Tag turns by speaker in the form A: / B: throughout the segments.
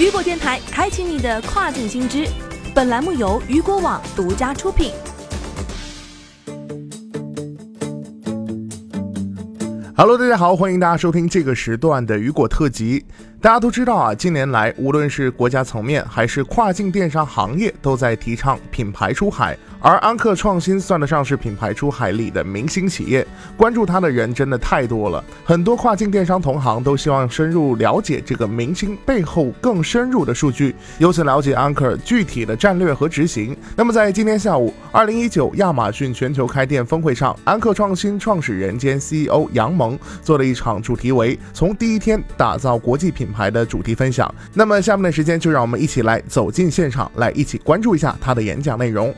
A: 雨果电台开启你的跨境新知，本栏目由雨果网独家出品。
B: Hello，大家好，欢迎大家收听这个时段的雨果特辑。大家都知道啊，近年来无论是国家层面还是跨境电商行业，都在提倡品牌出海。而安克创新算得上是品牌出海里的明星企业，关注它的人真的太多了。很多跨境电商同行都希望深入了解这个明星背后更深入的数据，由此了解安克具体的战略和执行。那么在今天下午，二零一九亚马逊全球开店峰会上，安克创新创始人兼 CEO 杨蒙做了一场主题为“从第一天打造国际品品牌”的主题分享。那么下面的时间就让我们一起来走进现场，来一起关注一下他的演讲内容。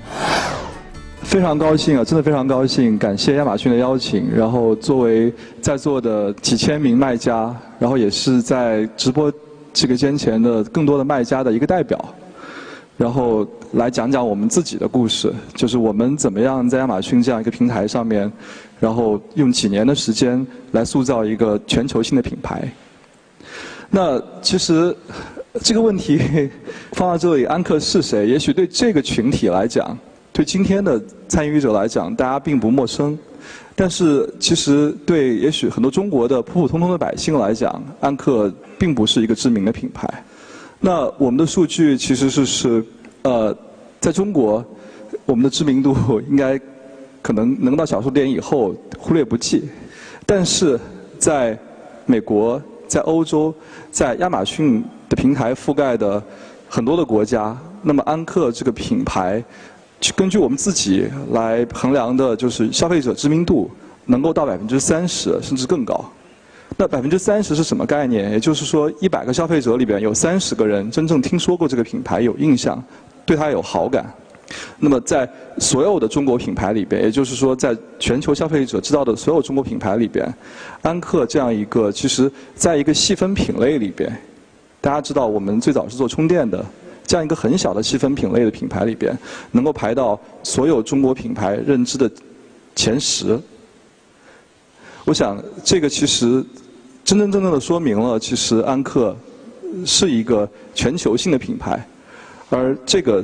C: 非常高兴啊，真的非常高兴！感谢亚马逊的邀请，然后作为在座的几千名卖家，然后也是在直播这个间前的更多的卖家的一个代表，然后来讲讲我们自己的故事，就是我们怎么样在亚马逊这样一个平台上面，然后用几年的时间来塑造一个全球性的品牌。那其实这个问题 放到这里，安克是谁？也许对这个群体来讲。对今天的参与者来讲，大家并不陌生，但是其实对也许很多中国的普普通通的百姓来讲，安克并不是一个知名的品牌。那我们的数据其实是是呃，在中国，我们的知名度 应该可能能到小数点以后忽略不计，但是在美国、在欧洲、在亚马逊的平台覆盖的很多的国家，那么安克这个品牌。根据我们自己来衡量的，就是消费者知名度能够到百分之三十甚至更高。那百分之三十是什么概念？也就是说，一百个消费者里边有三十个人真正听说过这个品牌，有印象，对它有好感。那么在所有的中国品牌里边，也就是说，在全球消费者知道的所有中国品牌里边，安克这样一个，其实在一个细分品类里边，大家知道我们最早是做充电的。这样一个很小的细分品类的品牌里边，能够排到所有中国品牌认知的前十，我想这个其实真真正正的说明了，其实安克是一个全球性的品牌，而这个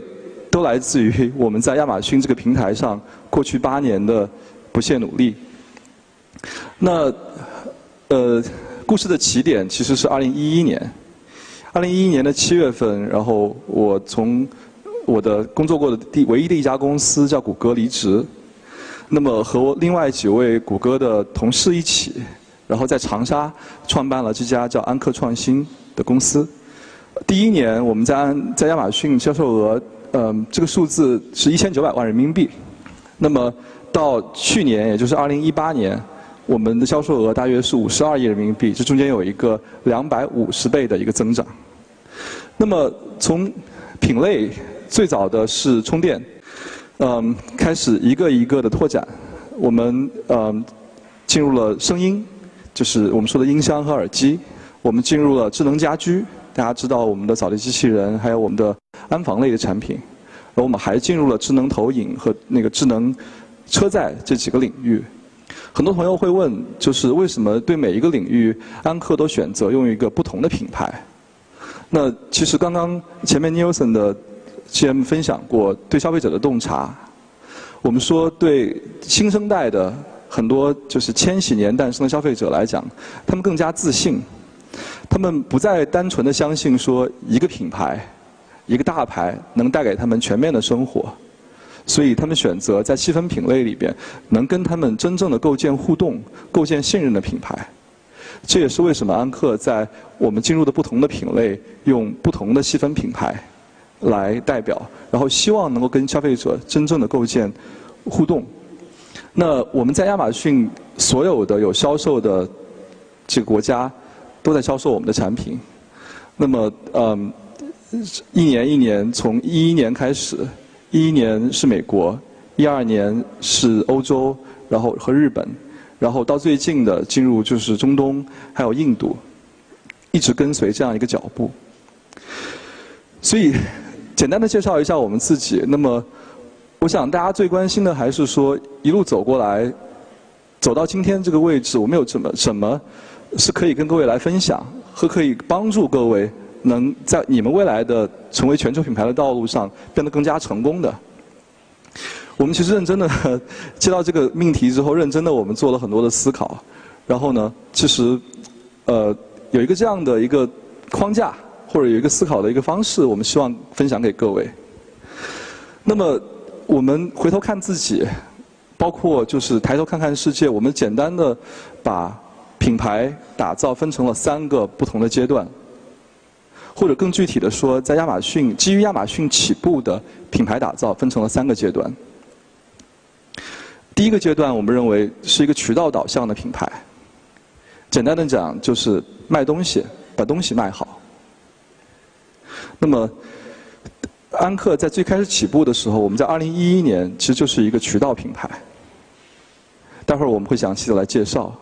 C: 都来自于我们在亚马逊这个平台上过去八年的不懈努力。那呃，故事的起点其实是二零一一年。二零一一年的七月份，然后我从我的工作过的第唯一的一家公司叫谷歌离职，那么和另外几位谷歌的同事一起，然后在长沙创办了这家叫安克创新的公司。第一年我们在安在亚马逊销售额，嗯，这个数字是一千九百万人民币。那么到去年，也就是二零一八年。我们的销售额大约是五十二亿人民币，这中间有一个两百五十倍的一个增长。那么从品类最早的是充电，嗯，开始一个一个的拓展，我们嗯进入了声音，就是我们说的音箱和耳机，我们进入了智能家居，大家知道我们的扫地机器人，还有我们的安防类的产品，而我们还进入了智能投影和那个智能车载这几个领域。很多朋友会问，就是为什么对每一个领域，安克都选择用一个不同的品牌？那其实刚刚前面 Nielsen 的 GM 分享过对消费者的洞察。我们说对新生代的很多就是千禧年诞生的消费者来讲，他们更加自信，他们不再单纯的相信说一个品牌、一个大牌能带给他们全面的生活。所以他们选择在细分品类里边，能跟他们真正的构建互动、构建信任的品牌。这也是为什么安克在我们进入的不同的品类，用不同的细分品牌来代表，然后希望能够跟消费者真正的构建互动。那我们在亚马逊所有的有销售的这个国家，都在销售我们的产品。那么，嗯，一年一年，从一一年开始。一一年是美国，一二年是欧洲，然后和日本，然后到最近的进入就是中东，还有印度，一直跟随这样一个脚步。所以，简单的介绍一下我们自己。那么，我想大家最关心的还是说，一路走过来，走到今天这个位置，我们有什么什么是可以跟各位来分享，和可以帮助各位能在你们未来的成为全球品牌的道路上变得更加成功的。我们其实认真的 接到这个命题之后，认真的我们做了很多的思考，然后呢，其实呃有一个这样的一个框架，或者有一个思考的一个方式，我们希望分享给各位。那么我们回头看自己，包括就是抬头看看世界，我们简单的把品牌打造分成了三个不同的阶段，或者更具体的说，在亚马逊基于亚马逊起步的品牌打造分成了三个阶段。第一个阶段，我们认为是一个渠道导向的品牌。简单的讲，就是卖东西，把东西卖好。那么，安克在最开始起步的时候，我们在二零一一年其实就是一个渠道品牌。待会儿我们会详细的来介绍。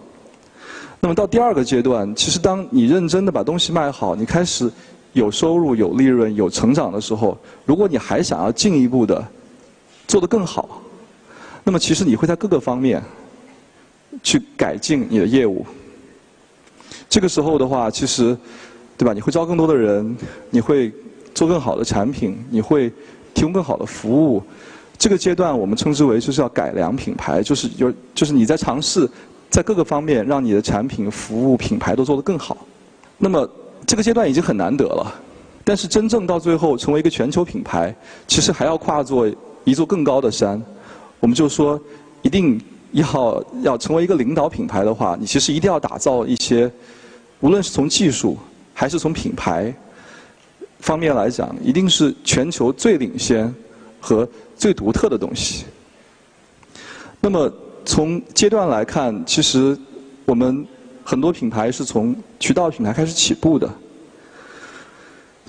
C: 那么到第二个阶段，其实当你认真的把东西卖好，你开始有收入、有利润、有成长的时候，如果你还想要进一步的做得更好。那么其实你会在各个方面去改进你的业务。这个时候的话，其实，对吧？你会招更多的人，你会做更好的产品，你会提供更好的服务。这个阶段我们称之为就是要改良品牌，就是有就是你在尝试在各个方面让你的产品、服务、品牌都做得更好。那么这个阶段已经很难得了，但是真正到最后成为一个全球品牌，其实还要跨坐一座更高的山。我们就说，一定要要成为一个领导品牌的话，你其实一定要打造一些，无论是从技术还是从品牌方面来讲，一定是全球最领先和最独特的东西。那么从阶段来看，其实我们很多品牌是从渠道品牌开始起步的，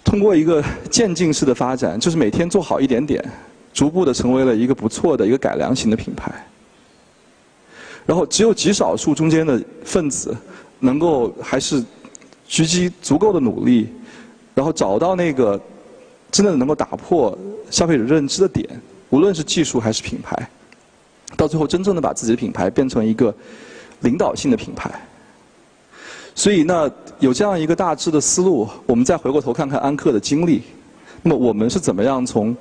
C: 通过一个渐进式的发展，就是每天做好一点点。逐步的成为了一个不错的一个改良型的品牌，然后只有极少数中间的分子能够还是狙击足够的努力，然后找到那个真的能够打破消费者认知的点，无论是技术还是品牌，到最后真正的把自己的品牌变成一个领导性的品牌。所以那有这样一个大致的思路，我们再回过头看看安克的经历，那么我们是怎么样从？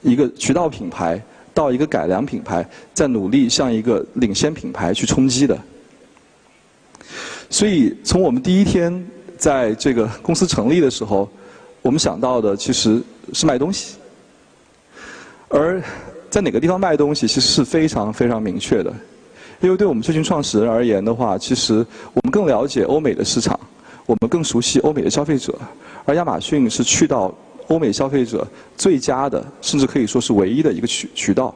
C: 一个渠道品牌到一个改良品牌，在努力向一个领先品牌去冲击的。所以从我们第一天在这个公司成立的时候，我们想到的其实是卖东西。而在哪个地方卖东西，其实是非常非常明确的。因为对我们这群创始人而言的话，其实我们更了解欧美的市场，我们更熟悉欧美的消费者，而亚马逊是去到。欧美消费者最佳的，甚至可以说是唯一的一个渠渠道。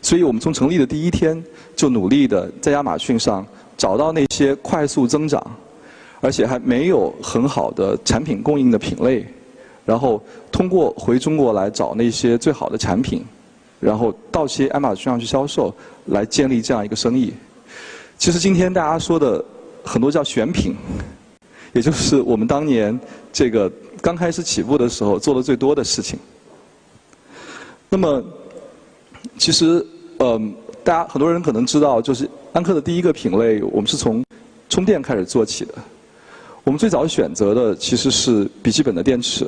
C: 所以我们从成立的第一天就努力的在亚马逊上找到那些快速增长，而且还没有很好的产品供应的品类，然后通过回中国来找那些最好的产品，然后到些爱马逊上去销售，来建立这样一个生意。其实今天大家说的很多叫选品，也就是我们当年这个。刚开始起步的时候做的最多的事情。那么，其实，嗯，大家很多人可能知道，就是安克的第一个品类，我们是从充电开始做起的。我们最早选择的其实是笔记本的电池。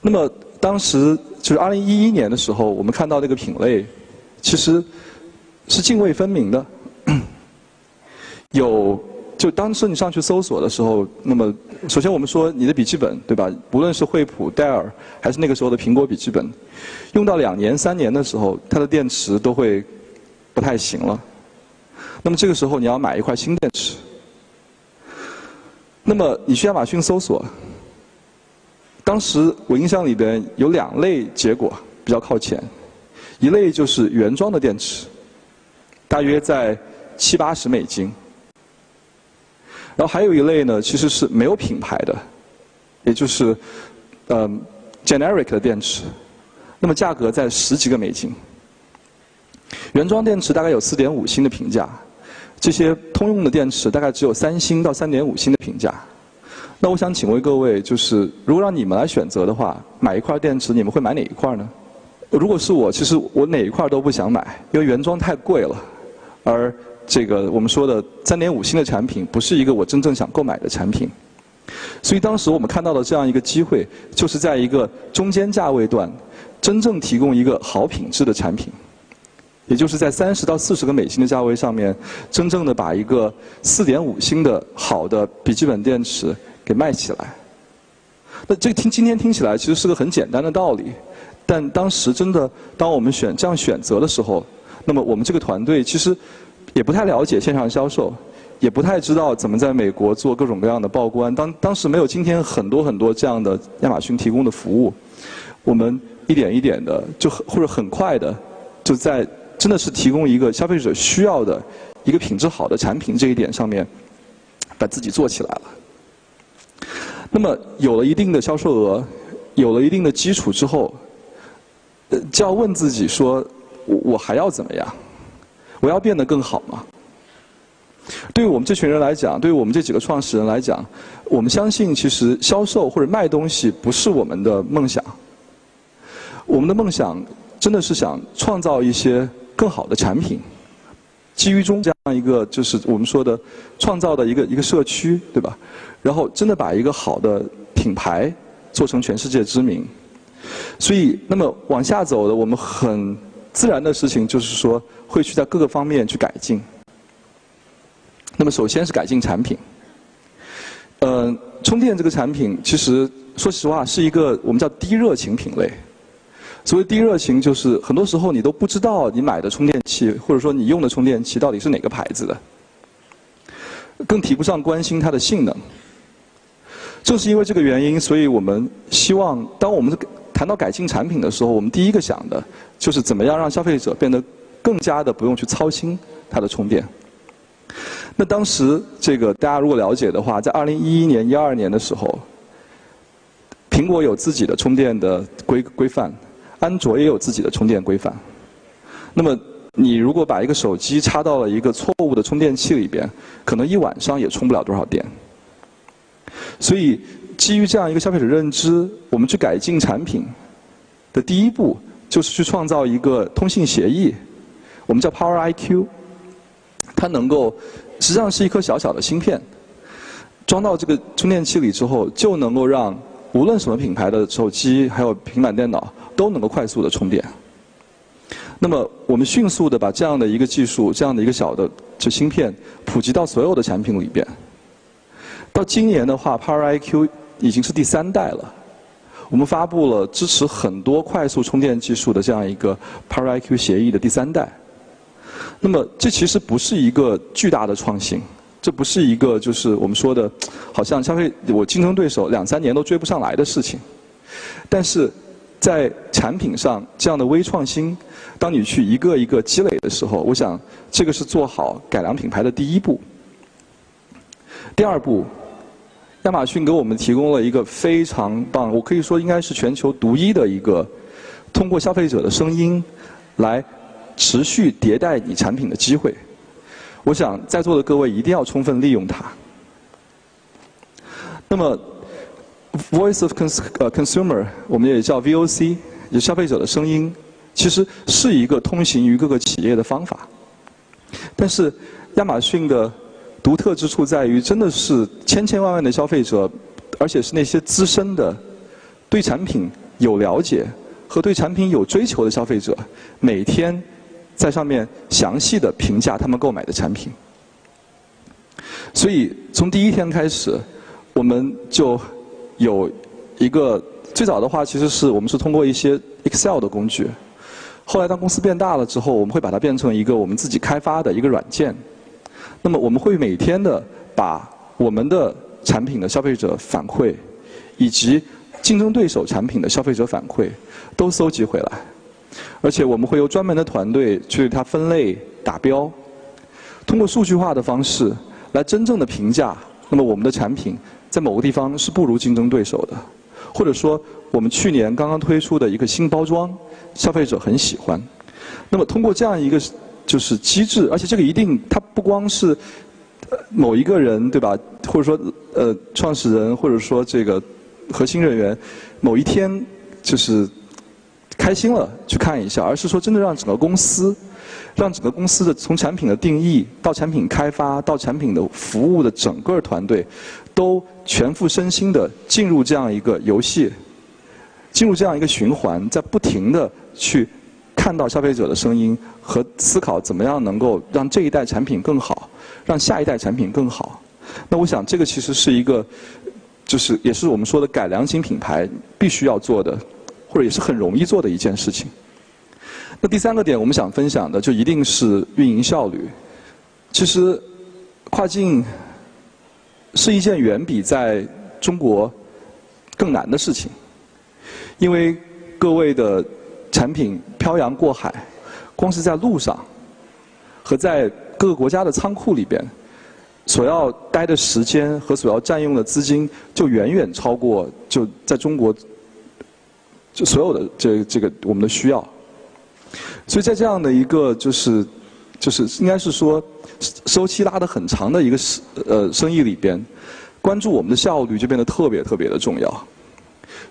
C: 那么当时就是二零一一年的时候，我们看到这个品类，其实是泾渭分明的，有。就当时你上去搜索的时候，那么首先我们说你的笔记本对吧？无论是惠普、戴尔，还是那个时候的苹果笔记本，用到两年、三年的时候，它的电池都会不太行了。那么这个时候你要买一块新电池。那么你去亚马逊搜索，当时我印象里边有两类结果比较靠前，一类就是原装的电池，大约在七八十美金。然后还有一类呢，其实是没有品牌的，也就是嗯 generic 的电池，那么价格在十几个美金。原装电池大概有四点五星的评价，这些通用的电池大概只有三星到三点五星的评价。那我想请问各位，就是如果让你们来选择的话，买一块电池，你们会买哪一块呢？如果是我，其实我哪一块都不想买，因为原装太贵了，而。这个我们说的三点五星的产品，不是一个我真正想购买的产品。所以当时我们看到的这样一个机会，就是在一个中间价位段，真正提供一个好品质的产品，也就是在三十到四十个美金的价位上面，真正的把一个四点五星的好的笔记本电池给卖起来。那这个听今天听起来其实是个很简单的道理，但当时真的当我们选这样选择的时候，那么我们这个团队其实也不太了解线上销售。也不太知道怎么在美国做各种各样的报关。当当时没有今天很多很多这样的亚马逊提供的服务，我们一点一点的就很或者很快的就在真的是提供一个消费者需要的一个品质好的产品这一点上面，把自己做起来了。那么有了一定的销售额，有了一定的基础之后，就要问自己说：我我还要怎么样？我要变得更好吗？对于我们这群人来讲，对于我们这几个创始人来讲，我们相信其实销售或者卖东西不是我们的梦想。我们的梦想真的是想创造一些更好的产品，基于中这样一个就是我们说的创造的一个一个社区，对吧？然后真的把一个好的品牌做成全世界知名。所以，那么往下走的我们很自然的事情就是说，会去在各个方面去改进。那么首先是改进产品，嗯，充电这个产品其实说实话是一个我们叫低热情品类。所谓低热情，就是很多时候你都不知道你买的充电器或者说你用的充电器到底是哪个牌子的，更提不上关心它的性能。正是因为这个原因，所以我们希望当我们谈到改进产品的时候，我们第一个想的就是怎么样让消费者变得更加的不用去操心它的充电。那当时，这个大家如果了解的话，在二零一一年、一二年的时候，苹果有自己的充电的规规范，安卓也有自己的充电规范。那么，你如果把一个手机插到了一个错误的充电器里边，可能一晚上也充不了多少电。所以，基于这样一个消费者认知，我们去改进产品的第一步，就是去创造一个通信协议，我们叫 Power IQ，它能够。实际上是一颗小小的芯片，装到这个充电器里之后，就能够让无论什么品牌的手机还有平板电脑都能够快速的充电。那么我们迅速的把这样的一个技术，这样的一个小的这芯片普及到所有的产品里边。到今年的话，Power IQ 已经是第三代了。我们发布了支持很多快速充电技术的这样一个 Power IQ 协议的第三代。那么，这其实不是一个巨大的创新，这不是一个就是我们说的，好像消费我竞争对手两三年都追不上来的事情。但是，在产品上这样的微创新，当你去一个一个积累的时候，我想这个是做好改良品牌的第一步。第二步，亚马逊给我们提供了一个非常棒，我可以说应该是全球独一的一个，通过消费者的声音来。持续迭代你产品的机会，我想在座的各位一定要充分利用它。那么，Voice of Consumer，我们也叫 VOC，也消费者的声音，其实是一个通行于各个企业的方法。但是，亚马逊的独特之处在于，真的是千千万万的消费者，而且是那些资深的、对产品有了解和对产品有追求的消费者，每天。在上面详细的评价他们购买的产品，所以从第一天开始，我们就有一个最早的话，其实是我们是通过一些 Excel 的工具，后来当公司变大了之后，我们会把它变成一个我们自己开发的一个软件。那么我们会每天的把我们的产品的消费者反馈，以及竞争对手产品的消费者反馈都搜集回来。而且我们会有专门的团队去对它分类打标，通过数据化的方式来真正的评价。那么我们的产品在某个地方是不如竞争对手的，或者说我们去年刚刚推出的一个新包装，消费者很喜欢。那么通过这样一个就是机制，而且这个一定它不光是某一个人对吧？或者说呃创始人或者说这个核心人员某一天就是。开心了去看一下，而是说真的让整个公司，让整个公司的从产品的定义到产品开发到产品的服务的整个团队，都全副身心的进入这样一个游戏，进入这样一个循环，在不停的去看到消费者的声音和思考怎么样能够让这一代产品更好，让下一代产品更好。那我想这个其实是一个，就是也是我们说的改良型品牌必须要做的，或者也是很容易做的一件事情。那第三个点我们想分享的就一定是运营效率。其实跨境是一件远比在中国更难的事情，因为各位的产品漂洋过海，光是在路上和在各个国家的仓库里边，所要待的时间和所要占用的资金，就远远超过就在中国就所有的这这个我们的需要。所以在这样的一个就是就是应该是说周期拉得很长的一个呃生意里边，关注我们的效率就变得特别特别的重要。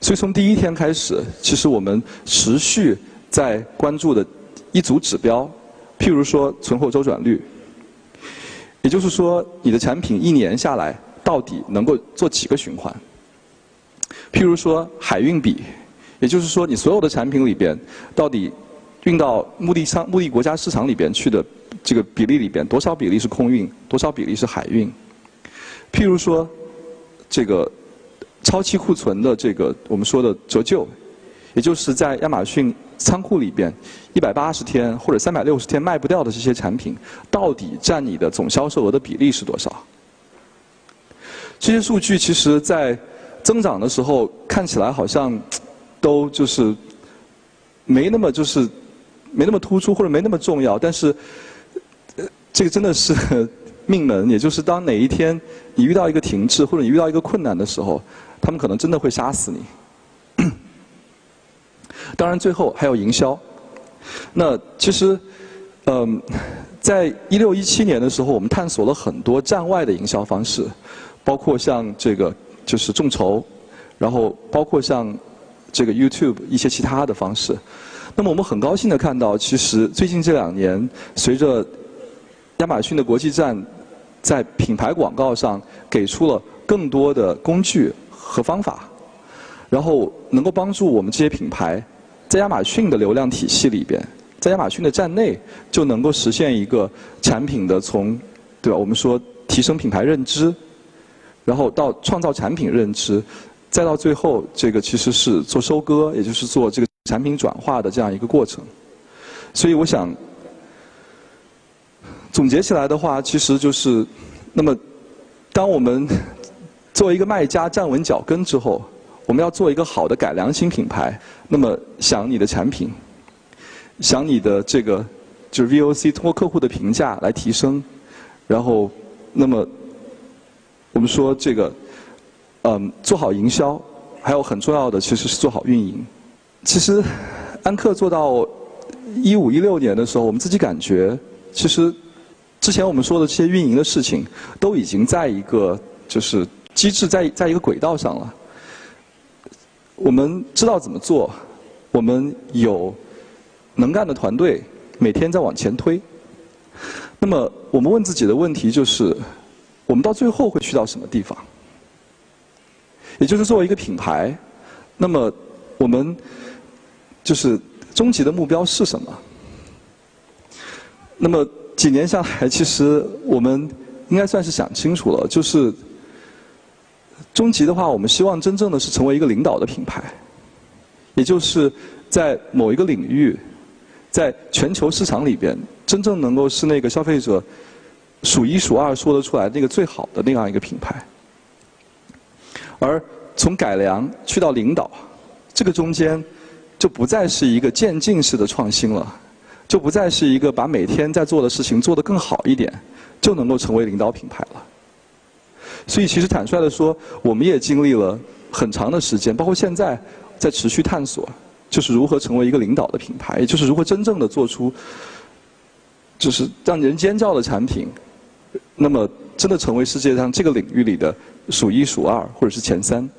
C: 所以从第一天开始，其实我们持续在关注的一组指标，譬如说存货周转率，也就是说你的产品一年下来到底能够做几个循环。譬如说海运比，也就是说你所有的产品里边到底运到目的商目的国家市场里边去的这个比例里边，多少比例是空运，多少比例是海运？譬如说，这个超期库存的这个我们说的折旧，也就是在亚马逊仓库里边一百八十天或者三百六十天卖不掉的这些产品，到底占你的总销售额的比例是多少？这些数据其实在增长的时候看起来好像都就是没那么就是。没那么突出或者没那么重要，但是，这个真的是命门，也就是当哪一天你遇到一个停滞或者你遇到一个困难的时候，他们可能真的会杀死你。当然，最后还有营销。那其实，嗯，在一六一七年的时候，我们探索了很多站外的营销方式，包括像这个就是众筹，然后包括像这个 YouTube 一些其他的方式。那么我们很高兴的看到，其实最近这两年，随着亚马逊的国际站在品牌广告上给出了更多的工具和方法，然后能够帮助我们这些品牌在亚马逊的流量体系里边，在亚马逊的站内就能够实现一个产品的从对吧？我们说提升品牌认知，然后到创造产品认知，再到最后这个其实是做收割，也就是做这个。产品转化的这样一个过程，所以我想总结起来的话，其实就是，那么当我们作为一个卖家站稳脚跟之后，我们要做一个好的改良型品牌，那么想你的产品，想你的这个就是 VOC 通过客户的评价来提升，然后那么我们说这个嗯做好营销，还有很重要的其实是做好运营。其实，安克做到一五一六年的时候，我们自己感觉，其实之前我们说的这些运营的事情，都已经在一个就是机制在在一个轨道上了。我们知道怎么做，我们有能干的团队，每天在往前推。那么我们问自己的问题就是：我们到最后会去到什么地方？也就是作为一个品牌，那么我们。就是终极的目标是什么？那么几年下来，其实我们应该算是想清楚了。就是终极的话，我们希望真正的是成为一个领导的品牌，也就是在某一个领域，在全球市场里边，真正能够是那个消费者数一数二说得出来那个最好的那样一个品牌。而从改良去到领导，这个中间。就不再是一个渐进式的创新了，就不再是一个把每天在做的事情做得更好一点，就能够成为领导品牌了。所以，其实坦率的说，我们也经历了很长的时间，包括现在在持续探索，就是如何成为一个领导的品牌，也就是如何真正的做出，就是让人尖叫的产品，那么真的成为世界上这个领域里的数一数二，或者是前三。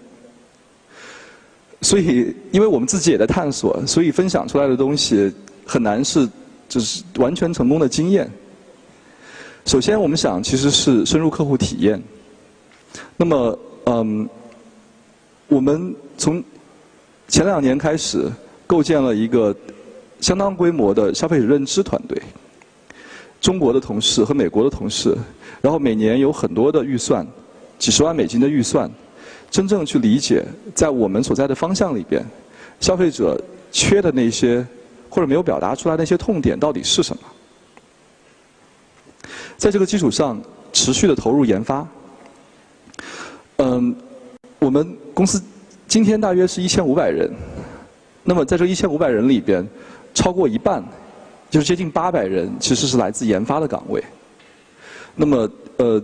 C: 所以，因为我们自己也在探索，所以分享出来的东西很难是就是完全成功的经验。首先，我们想其实是深入客户体验。那么，嗯，我们从前两年开始构建了一个相当规模的消费者认知团队，中国的同事和美国的同事，然后每年有很多的预算，几十万美金的预算，真正去理解在我们所在的方向里边，消费者缺的那些或者没有表达出来那些痛点到底是什么，在这个基础上持续的投入研发。嗯，我们公司今天大约是一千五百人。那么在这一千五百人里边，超过一半，就是接近八百人，其实是来自研发的岗位。那么呃，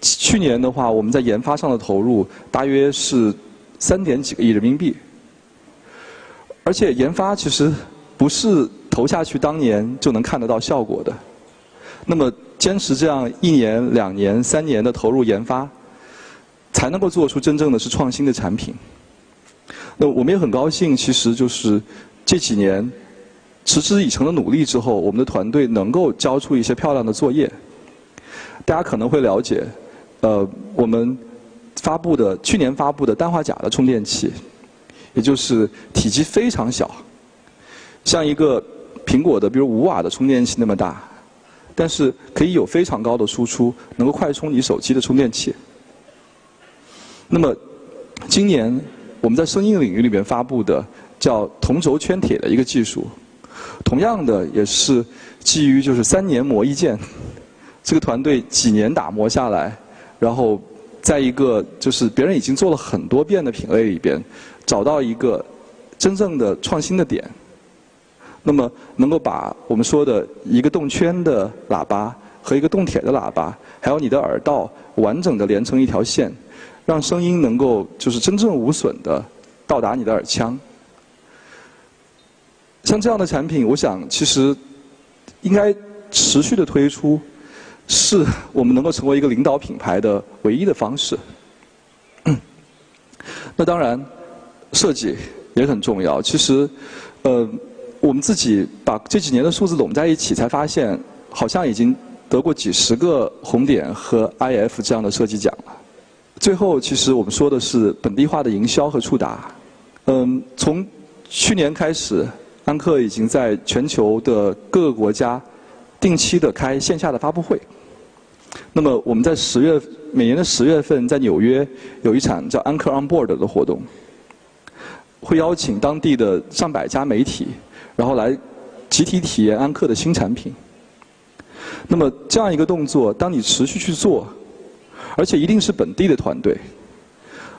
C: 去年的话，我们在研发上的投入大约是三点几个亿人民币。而且研发其实不是投下去当年就能看得到效果的。那么坚持这样一年、两年、三年的投入研发。才能够做出真正的是创新的产品。那我们也很高兴，其实就是这几年持之以恒的努力之后，我们的团队能够交出一些漂亮的作业。大家可能会了解，呃，我们发布的去年发布的氮化钾的充电器，也就是体积非常小，像一个苹果的比如五瓦的充电器那么大，但是可以有非常高的输出，能够快充你手机的充电器。那么，今年我们在声音领域里面发布的叫同轴圈铁的一个技术，同样的也是基于就是三年磨一剑，这个团队几年打磨下来，然后在一个就是别人已经做了很多遍的品类里边，找到一个真正的创新的点，那么能够把我们说的一个动圈的喇叭和一个动铁的喇叭，还有你的耳道完整的连成一条线。让声音能够就是真正无损的到达你的耳腔。像这样的产品，我想其实应该持续的推出，是我们能够成为一个领导品牌的唯一的方式。那当然，设计也很重要。其实，呃，我们自己把这几年的数字拢在一起，才发现好像已经得过几十个红点和 IF 这样的设计奖了。最后，其实我们说的是本地化的营销和触达。嗯，从去年开始，安克已经在全球的各个国家定期的开线下的发布会。那么我们在十月每年的十月份在纽约有一场叫安克 On Board 的活动，会邀请当地的上百家媒体，然后来集体体验安克的新产品。那么这样一个动作，当你持续去做。而且一定是本地的团队。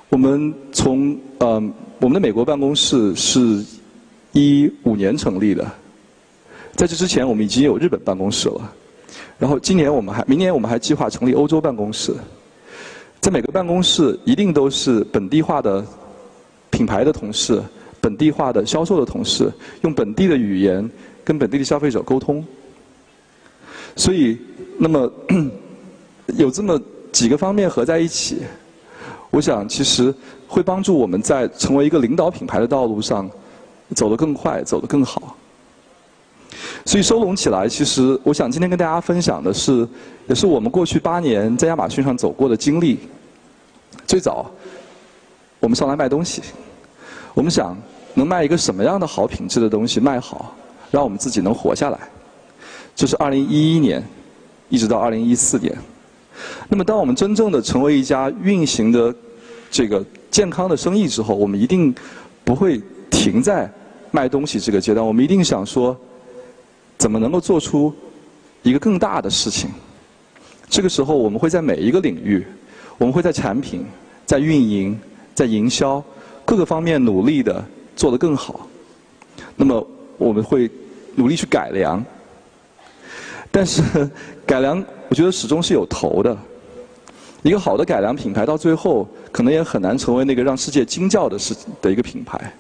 C: 我们从呃，我们的美国办公室是一五年成立的，在这之前我们已经有日本办公室了。然后今年我们还，明年我们还计划成立欧洲办公室。在每个办公室一定都是本地化的品牌的同事，本地化的销售的同事，用本地的语言跟本地的消费者沟通。所以，那么 有这么。几个方面合在一起，我想其实会帮助我们在成为一个领导品牌的道路上走得更快，走得更好。所以收拢起来，其实我想今天跟大家分享的是，也是我们过去八年在亚马逊上走过的经历。最早，我们上来卖东西，我们想能卖一个什么样的好品质的东西卖好，让我们自己能活下来。这是二零一一年，一直到二零一四年。那么，当我们真正的成为一家运行的这个健康的生意之后，我们一定不会停在卖东西这个阶段。我们一定想说，怎么能够做出一个更大的事情？这个时候，我们会在每一个领域，我们会在产品、在运营、在营销各个方面努力的做得更好。那么，我们会努力去改良，但是 改良。我觉得始终是有头的。一个好的改良品牌，到最后可能也很难成为那个让世界惊叫的是的一个品牌。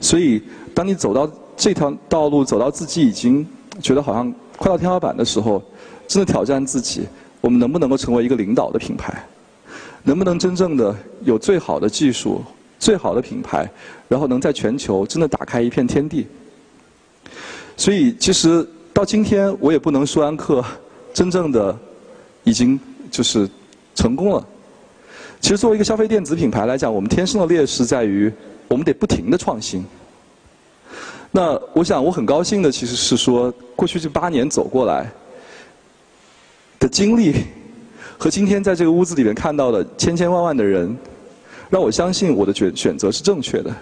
C: 所以，当你走到这条道路，走到自己已经觉得好像快到天花板的时候，真的挑战自己：我们能不能够成为一个领导的品牌？能不能真正的有最好的技术、最好的品牌，然后能在全球真的打开一片天地？所以，其实到今天，我也不能说安克。真正的已经就是成功了，其实作为一个消费电子品牌来讲，我们天生的劣势在于，我们得不停的创新。那我想我很高兴的其实是说，过去这八年走过来的经历，和今天在这个屋子里面看到的千千万万的人，让我相信我的选选择是正确的。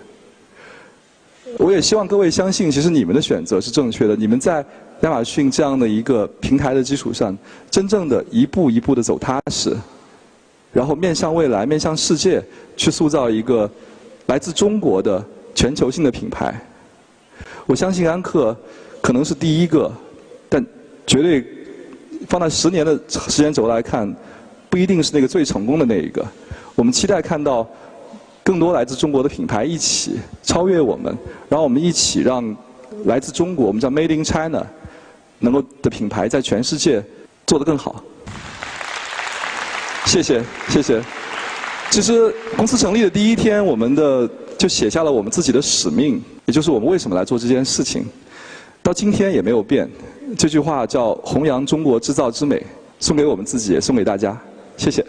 C: 我也希望各位相信，其实你们的选择是正确的。你们在亚马逊这样的一个平台的基础上，真正的一步一步的走踏实。然后面向未来，面向世界，去塑造一个来自中国的全球性的品牌。我相信安克可能是第一个，但绝对放在十年的时间轴来看，不一定是那个最成功的那一个。我们期待看到更多来自中国的品牌一起超越我们，然后我们一起让来自中国，我们叫 Made in China，能够的品牌在全世界做得更好。谢谢，谢谢。其实公司成立的第一天，我们的就写下了我们自己的使命，也就是我们为什么来做这件事情，到今天也没有变。这句话叫“弘扬中国制造之美”，送给我们自己，也送给大家。谢谢。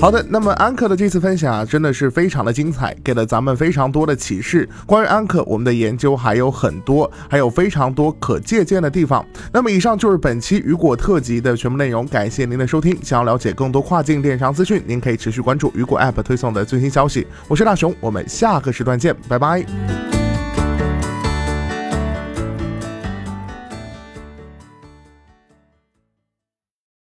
B: 好的，那么安可的这次分享啊，真的是非常的精彩，给了咱们非常多的启示。关于安可，我们的研究还有很多，还有非常多可借鉴的地方。那么以上就是本期雨果特辑的全部内容，感谢您的收听。想要了解更多跨境电商资讯，您可以持续关注雨果 App 推送的最新消息。我是大熊，我们下个时段见，拜拜。